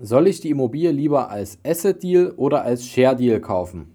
Soll ich die Immobilie lieber als Asset Deal oder als Share Deal kaufen?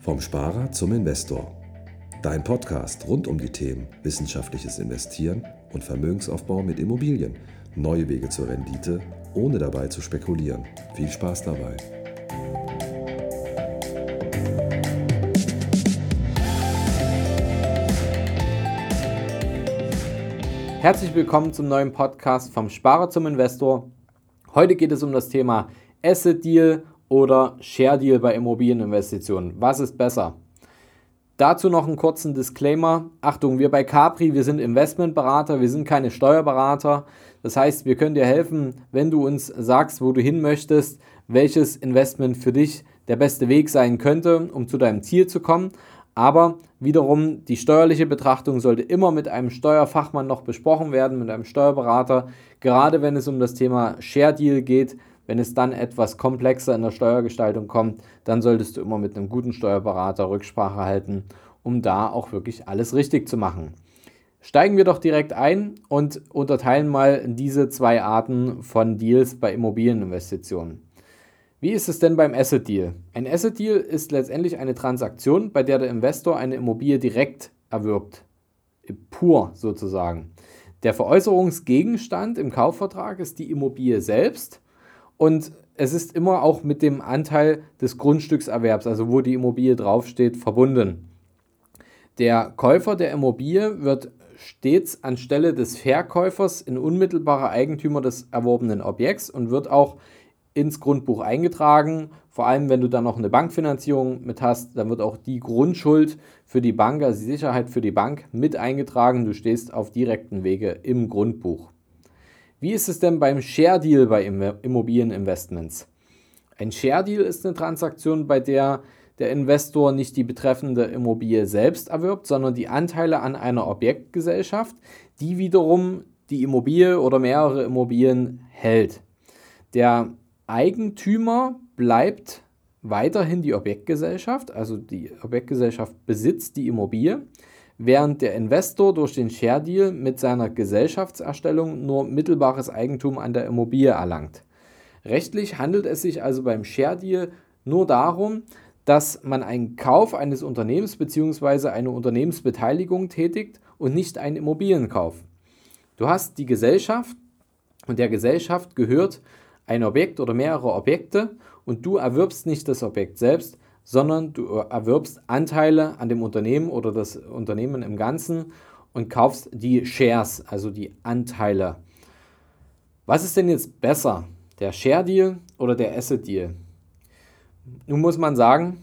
Vom Sparer zum Investor. Dein Podcast rund um die Themen wissenschaftliches Investieren und Vermögensaufbau mit Immobilien. Neue Wege zur Rendite, ohne dabei zu spekulieren. Viel Spaß dabei. Herzlich willkommen zum neuen Podcast vom Sparer zum Investor. Heute geht es um das Thema Asset Deal oder Share Deal bei Immobilieninvestitionen. Was ist besser? Dazu noch einen kurzen Disclaimer. Achtung, wir bei Capri, wir sind Investmentberater, wir sind keine Steuerberater. Das heißt, wir können dir helfen, wenn du uns sagst, wo du hin möchtest, welches Investment für dich der beste Weg sein könnte, um zu deinem Ziel zu kommen. Aber wiederum, die steuerliche Betrachtung sollte immer mit einem Steuerfachmann noch besprochen werden, mit einem Steuerberater. Gerade wenn es um das Thema Share Deal geht, wenn es dann etwas komplexer in der Steuergestaltung kommt, dann solltest du immer mit einem guten Steuerberater Rücksprache halten, um da auch wirklich alles richtig zu machen. Steigen wir doch direkt ein und unterteilen mal diese zwei Arten von Deals bei Immobilieninvestitionen. Wie ist es denn beim Asset Deal? Ein Asset Deal ist letztendlich eine Transaktion, bei der der Investor eine Immobilie direkt erwirbt. Pur sozusagen. Der Veräußerungsgegenstand im Kaufvertrag ist die Immobilie selbst und es ist immer auch mit dem Anteil des Grundstückserwerbs, also wo die Immobilie draufsteht, verbunden. Der Käufer der Immobilie wird stets anstelle des Verkäufers in unmittelbarer Eigentümer des erworbenen Objekts und wird auch ins Grundbuch eingetragen. Vor allem, wenn du dann noch eine Bankfinanzierung mit hast, dann wird auch die Grundschuld für die Bank, also die Sicherheit für die Bank, mit eingetragen. Du stehst auf direkten Wege im Grundbuch. Wie ist es denn beim Share Deal bei Immobilieninvestments? Ein Share Deal ist eine Transaktion, bei der der Investor nicht die betreffende Immobilie selbst erwirbt, sondern die Anteile an einer Objektgesellschaft, die wiederum die Immobilie oder mehrere Immobilien hält. Der Eigentümer bleibt weiterhin die Objektgesellschaft, also die Objektgesellschaft besitzt die Immobilie, während der Investor durch den Share Deal mit seiner Gesellschaftserstellung nur mittelbares Eigentum an der Immobilie erlangt. Rechtlich handelt es sich also beim Share Deal nur darum, dass man einen Kauf eines Unternehmens bzw. eine Unternehmensbeteiligung tätigt und nicht einen Immobilienkauf. Du hast die Gesellschaft und der Gesellschaft gehört ein Objekt oder mehrere Objekte und du erwirbst nicht das Objekt selbst, sondern du erwirbst Anteile an dem Unternehmen oder das Unternehmen im Ganzen und kaufst die Shares, also die Anteile. Was ist denn jetzt besser, der Share Deal oder der Asset Deal? Nun muss man sagen,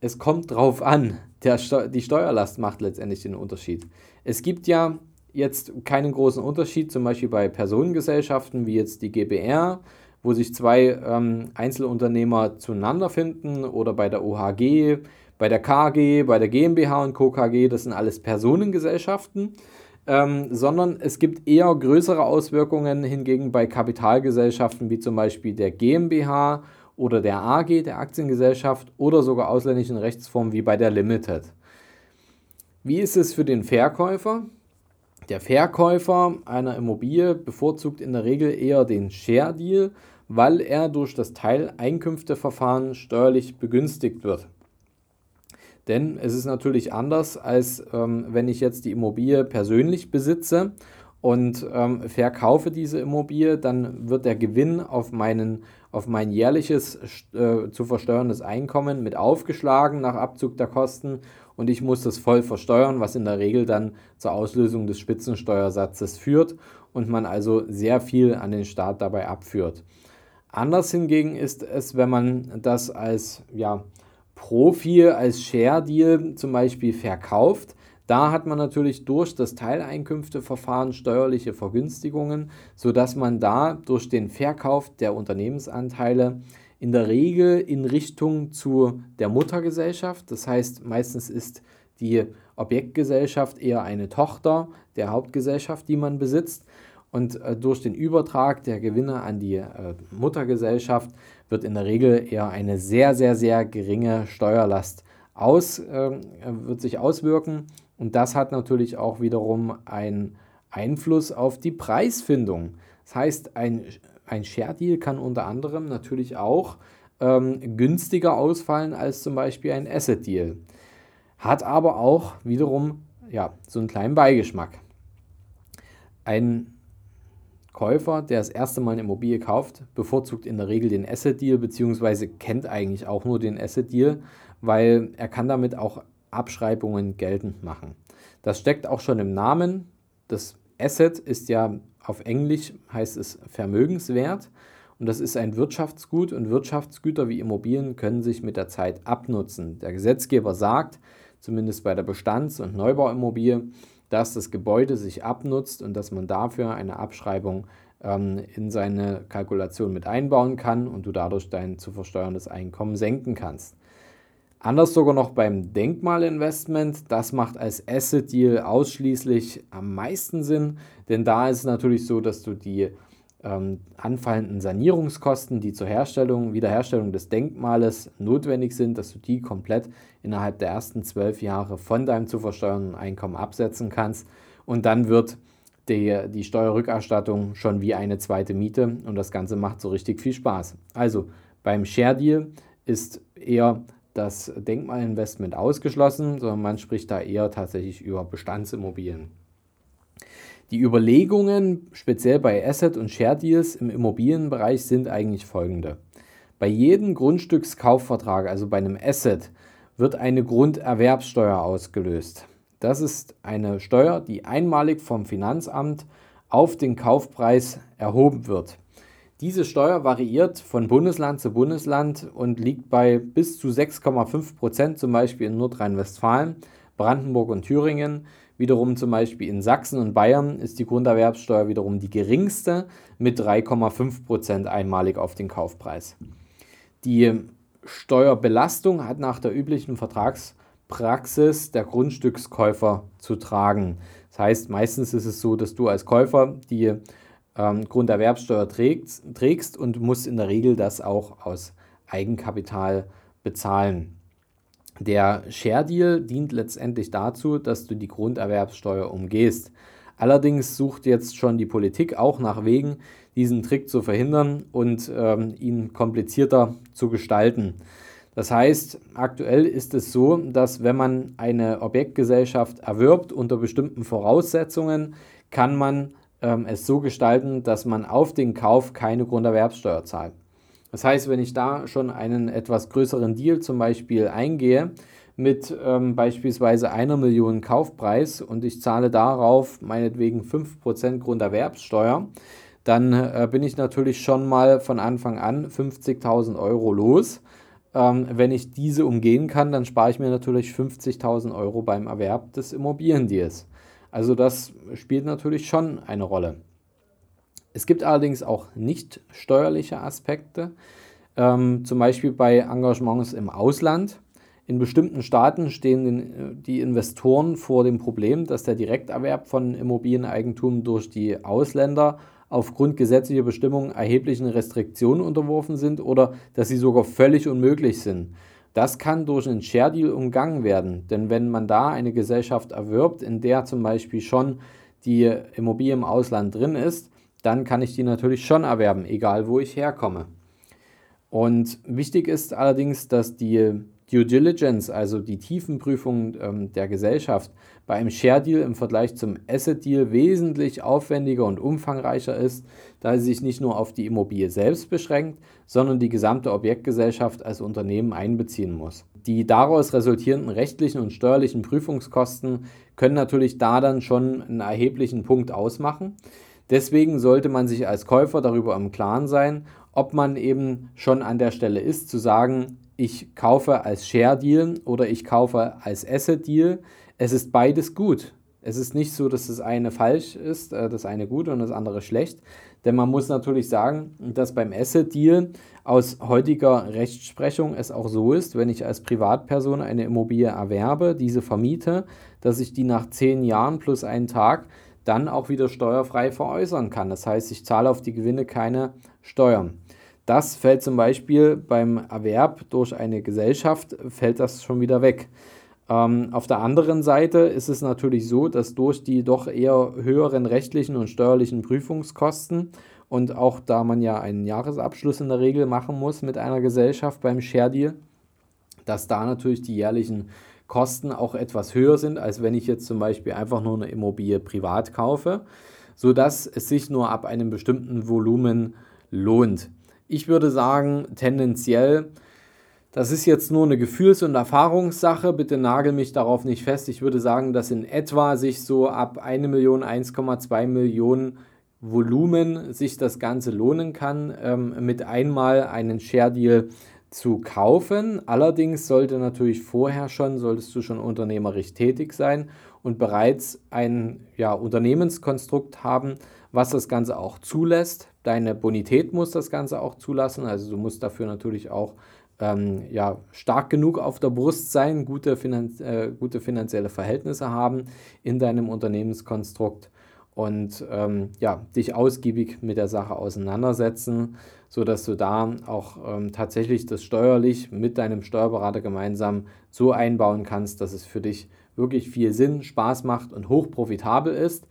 es kommt drauf an. Steu die Steuerlast macht letztendlich den Unterschied. Es gibt ja jetzt keinen großen Unterschied, zum Beispiel bei Personengesellschaften wie jetzt die GBR wo sich zwei ähm, Einzelunternehmer zueinander finden oder bei der OHG, bei der KG, bei der GmbH und Co. KG, das sind alles Personengesellschaften, ähm, sondern es gibt eher größere Auswirkungen hingegen bei Kapitalgesellschaften wie zum Beispiel der GmbH oder der AG, der Aktiengesellschaft oder sogar ausländischen Rechtsformen wie bei der Limited. Wie ist es für den Verkäufer? Der Verkäufer einer Immobilie bevorzugt in der Regel eher den Share Deal, weil er durch das Teileinkünfteverfahren steuerlich begünstigt wird. Denn es ist natürlich anders, als ähm, wenn ich jetzt die Immobilie persönlich besitze und ähm, verkaufe diese Immobilie, dann wird der Gewinn auf, meinen, auf mein jährliches äh, zu versteuerndes Einkommen mit aufgeschlagen nach Abzug der Kosten und ich muss das voll versteuern, was in der Regel dann zur Auslösung des Spitzensteuersatzes führt und man also sehr viel an den Staat dabei abführt. Anders hingegen ist es, wenn man das als ja, Profi, als Share-Deal zum Beispiel verkauft. Da hat man natürlich durch das Teileinkünfteverfahren steuerliche Vergünstigungen, sodass man da durch den Verkauf der Unternehmensanteile in der Regel in Richtung zu der Muttergesellschaft, das heißt meistens ist die Objektgesellschaft eher eine Tochter der Hauptgesellschaft, die man besitzt, und äh, durch den Übertrag der Gewinne an die äh, Muttergesellschaft wird in der Regel eher eine sehr, sehr, sehr geringe Steuerlast aus, äh, wird sich auswirken. Und das hat natürlich auch wiederum einen Einfluss auf die Preisfindung. Das heißt, ein, ein Share Deal kann unter anderem natürlich auch ähm, günstiger ausfallen als zum Beispiel ein Asset Deal. Hat aber auch wiederum ja, so einen kleinen Beigeschmack. Ein Käufer, der das erste Mal eine Immobilie kauft, bevorzugt in der Regel den Asset Deal beziehungsweise kennt eigentlich auch nur den Asset Deal, weil er kann damit auch Abschreibungen geltend machen. Das steckt auch schon im Namen. Das Asset ist ja auf Englisch heißt es Vermögenswert und das ist ein Wirtschaftsgut und Wirtschaftsgüter wie Immobilien können sich mit der Zeit abnutzen. Der Gesetzgeber sagt, zumindest bei der Bestands- und Neubauimmobilie, dass das Gebäude sich abnutzt und dass man dafür eine Abschreibung ähm, in seine Kalkulation mit einbauen kann und du dadurch dein zu versteuerndes Einkommen senken kannst. Anders sogar noch beim Denkmalinvestment. Das macht als Asset Deal ausschließlich am meisten Sinn, denn da ist es natürlich so, dass du die ähm, anfallenden Sanierungskosten, die zur Herstellung, Wiederherstellung des Denkmales notwendig sind, dass du die komplett innerhalb der ersten zwölf Jahre von deinem zu versteuernden Einkommen absetzen kannst. Und dann wird die, die Steuerrückerstattung schon wie eine zweite Miete und das Ganze macht so richtig viel Spaß. Also beim Share Deal ist eher das Denkmalinvestment ausgeschlossen, sondern man spricht da eher tatsächlich über Bestandsimmobilien. Die Überlegungen, speziell bei Asset- und Share-Deals im Immobilienbereich, sind eigentlich folgende. Bei jedem Grundstückskaufvertrag, also bei einem Asset, wird eine Grunderwerbssteuer ausgelöst. Das ist eine Steuer, die einmalig vom Finanzamt auf den Kaufpreis erhoben wird. Diese Steuer variiert von Bundesland zu Bundesland und liegt bei bis zu 6,5 Prozent, zum Beispiel in Nordrhein-Westfalen, Brandenburg und Thüringen. Wiederum zum Beispiel in Sachsen und Bayern ist die Grunderwerbssteuer wiederum die geringste mit 3,5 Prozent einmalig auf den Kaufpreis. Die Steuerbelastung hat nach der üblichen Vertragspraxis der Grundstückskäufer zu tragen. Das heißt, meistens ist es so, dass du als Käufer die ähm, Grunderwerbsteuer trägst, trägst und musst in der Regel das auch aus Eigenkapital bezahlen. Der Share Deal dient letztendlich dazu, dass du die Grunderwerbsteuer umgehst. Allerdings sucht jetzt schon die Politik auch nach Wegen, diesen Trick zu verhindern und ähm, ihn komplizierter zu gestalten. Das heißt, aktuell ist es so, dass wenn man eine Objektgesellschaft erwirbt unter bestimmten Voraussetzungen, kann man ähm, es so gestalten, dass man auf den Kauf keine Grunderwerbsteuer zahlt. Das heißt, wenn ich da schon einen etwas größeren Deal zum Beispiel eingehe, mit ähm, beispielsweise einer Million Kaufpreis und ich zahle darauf meinetwegen 5% Grunderwerbssteuer, dann äh, bin ich natürlich schon mal von Anfang an 50.000 Euro los. Ähm, wenn ich diese umgehen kann, dann spare ich mir natürlich 50.000 Euro beim Erwerb des Immobiliendeals. Also das spielt natürlich schon eine Rolle. Es gibt allerdings auch nicht steuerliche Aspekte, ähm, zum Beispiel bei Engagements im Ausland. In bestimmten Staaten stehen die Investoren vor dem Problem, dass der Direkterwerb von Immobilieneigentum durch die Ausländer aufgrund gesetzlicher Bestimmungen erheblichen Restriktionen unterworfen sind oder dass sie sogar völlig unmöglich sind. Das kann durch einen Share Deal umgangen werden, denn wenn man da eine Gesellschaft erwirbt, in der zum Beispiel schon die Immobilie im Ausland drin ist, dann kann ich die natürlich schon erwerben, egal wo ich herkomme. Und wichtig ist allerdings, dass die Due Diligence, also die Tiefenprüfung ähm, der Gesellschaft, bei einem Share Deal im Vergleich zum Asset Deal wesentlich aufwendiger und umfangreicher ist, da sie sich nicht nur auf die Immobilie selbst beschränkt, sondern die gesamte Objektgesellschaft als Unternehmen einbeziehen muss. Die daraus resultierenden rechtlichen und steuerlichen Prüfungskosten können natürlich da dann schon einen erheblichen Punkt ausmachen. Deswegen sollte man sich als Käufer darüber im Klaren sein, ob man eben schon an der Stelle ist, zu sagen, ich kaufe als Share Deal oder ich kaufe als Asset Deal. Es ist beides gut. Es ist nicht so, dass das eine falsch ist, äh, das eine gut und das andere schlecht. Denn man muss natürlich sagen, dass beim Asset Deal aus heutiger Rechtsprechung es auch so ist, wenn ich als Privatperson eine Immobilie erwerbe, diese vermiete, dass ich die nach zehn Jahren plus einen Tag dann auch wieder steuerfrei veräußern kann. Das heißt, ich zahle auf die Gewinne keine Steuern. Das fällt zum Beispiel beim Erwerb durch eine Gesellschaft, fällt das schon wieder weg. Ähm, auf der anderen Seite ist es natürlich so, dass durch die doch eher höheren rechtlichen und steuerlichen Prüfungskosten und auch da man ja einen Jahresabschluss in der Regel machen muss mit einer Gesellschaft beim Share Deal, dass da natürlich die jährlichen Kosten auch etwas höher sind, als wenn ich jetzt zum Beispiel einfach nur eine Immobilie privat kaufe, sodass es sich nur ab einem bestimmten Volumen lohnt. Ich würde sagen, tendenziell das ist jetzt nur eine Gefühls- und Erfahrungssache. Bitte nagel mich darauf nicht fest. Ich würde sagen, dass in etwa sich so ab 1 Million, 1,2 Millionen Volumen sich das Ganze lohnen kann, ähm, mit einmal einen Share Deal zu kaufen. Allerdings sollte natürlich vorher schon, solltest du schon unternehmerisch tätig sein und bereits ein ja, Unternehmenskonstrukt haben, was das Ganze auch zulässt. Deine Bonität muss das Ganze auch zulassen. Also du musst dafür natürlich auch ähm, ja, stark genug auf der Brust sein, gute, Finanz äh, gute finanzielle Verhältnisse haben in deinem Unternehmenskonstrukt und ähm, ja, dich ausgiebig mit der Sache auseinandersetzen, sodass du da auch ähm, tatsächlich das steuerlich mit deinem Steuerberater gemeinsam so einbauen kannst, dass es für dich wirklich viel Sinn, Spaß macht und hoch profitabel ist.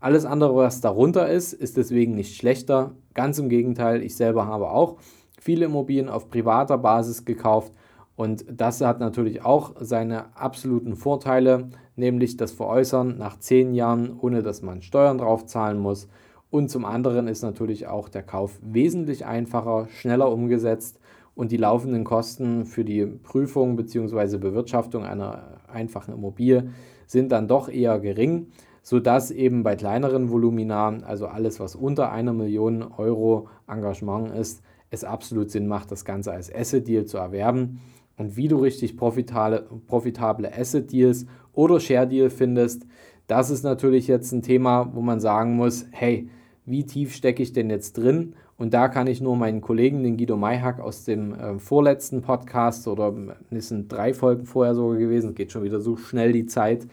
Alles andere, was darunter ist, ist deswegen nicht schlechter. Ganz im Gegenteil, ich selber habe auch viele Immobilien auf privater Basis gekauft und das hat natürlich auch seine absoluten Vorteile, nämlich das Veräußern nach zehn Jahren, ohne dass man Steuern drauf zahlen muss. Und zum anderen ist natürlich auch der Kauf wesentlich einfacher, schneller umgesetzt und die laufenden Kosten für die Prüfung bzw. Bewirtschaftung einer einfachen Immobilie sind dann doch eher gering, sodass eben bei kleineren Volumina, also alles was unter einer Million Euro Engagement ist, es absolut Sinn macht, das Ganze als Asset Deal zu erwerben. Und wie du richtig profitable, profitable Asset Deals oder Share Deal findest, das ist natürlich jetzt ein Thema, wo man sagen muss, hey, wie tief stecke ich denn jetzt drin? Und da kann ich nur meinen Kollegen, den Guido Mayhack aus dem äh, vorletzten Podcast oder es sind drei Folgen vorher sogar gewesen, geht schon wieder so schnell die Zeit,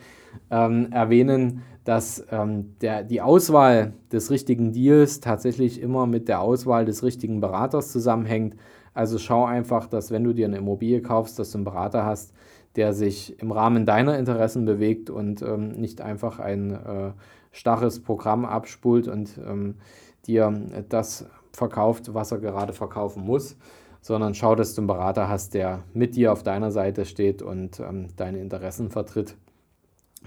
ähm, erwähnen, dass ähm, der, die Auswahl des richtigen Deals tatsächlich immer mit der Auswahl des richtigen Beraters zusammenhängt. Also schau einfach, dass wenn du dir eine Immobilie kaufst, dass du einen Berater hast, der sich im Rahmen deiner Interessen bewegt und ähm, nicht einfach ein äh, starres Programm abspult und ähm, dir das verkauft, was er gerade verkaufen muss, sondern schau, dass du einen Berater hast, der mit dir auf deiner Seite steht und ähm, deine Interessen vertritt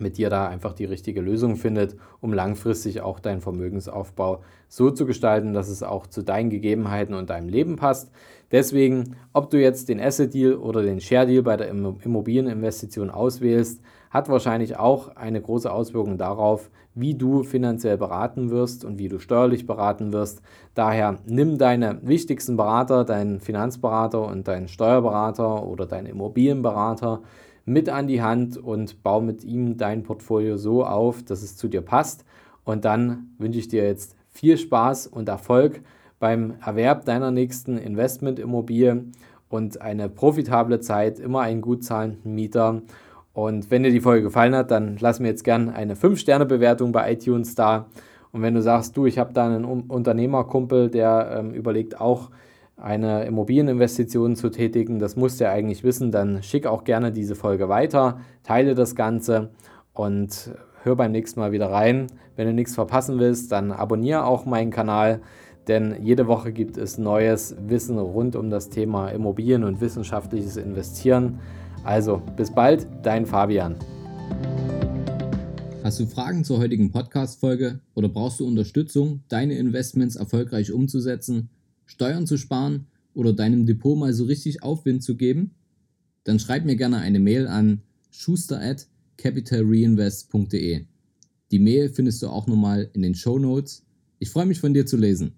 mit dir da einfach die richtige Lösung findet, um langfristig auch deinen Vermögensaufbau so zu gestalten, dass es auch zu deinen Gegebenheiten und deinem Leben passt. Deswegen, ob du jetzt den Asset Deal oder den Share Deal bei der Immobilieninvestition auswählst, hat wahrscheinlich auch eine große Auswirkung darauf, wie du finanziell beraten wirst und wie du steuerlich beraten wirst. Daher nimm deine wichtigsten Berater, deinen Finanzberater und deinen Steuerberater oder deinen Immobilienberater mit an die Hand und baue mit ihm dein Portfolio so auf, dass es zu dir passt. Und dann wünsche ich dir jetzt viel Spaß und Erfolg beim Erwerb deiner nächsten Investmentimmobilie und eine profitable Zeit, immer einen gut zahlenden Mieter. Und wenn dir die Folge gefallen hat, dann lass mir jetzt gerne eine 5-Sterne-Bewertung bei iTunes da. Und wenn du sagst, du, ich habe da einen Unternehmerkumpel, der ähm, überlegt auch, eine Immobilieninvestition zu tätigen, das musst du eigentlich wissen, dann schick auch gerne diese Folge weiter, teile das Ganze und hör beim nächsten Mal wieder rein. Wenn du nichts verpassen willst, dann abonniere auch meinen Kanal, denn jede Woche gibt es neues Wissen rund um das Thema Immobilien und wissenschaftliches Investieren. Also bis bald, dein Fabian. Hast du Fragen zur heutigen Podcast-Folge oder brauchst du Unterstützung, deine Investments erfolgreich umzusetzen? Steuern zu sparen oder deinem Depot mal so richtig Aufwind zu geben? Dann schreib mir gerne eine Mail an schuster at capitalreinvest.de. Die Mail findest du auch nochmal in den Show Notes. Ich freue mich von dir zu lesen.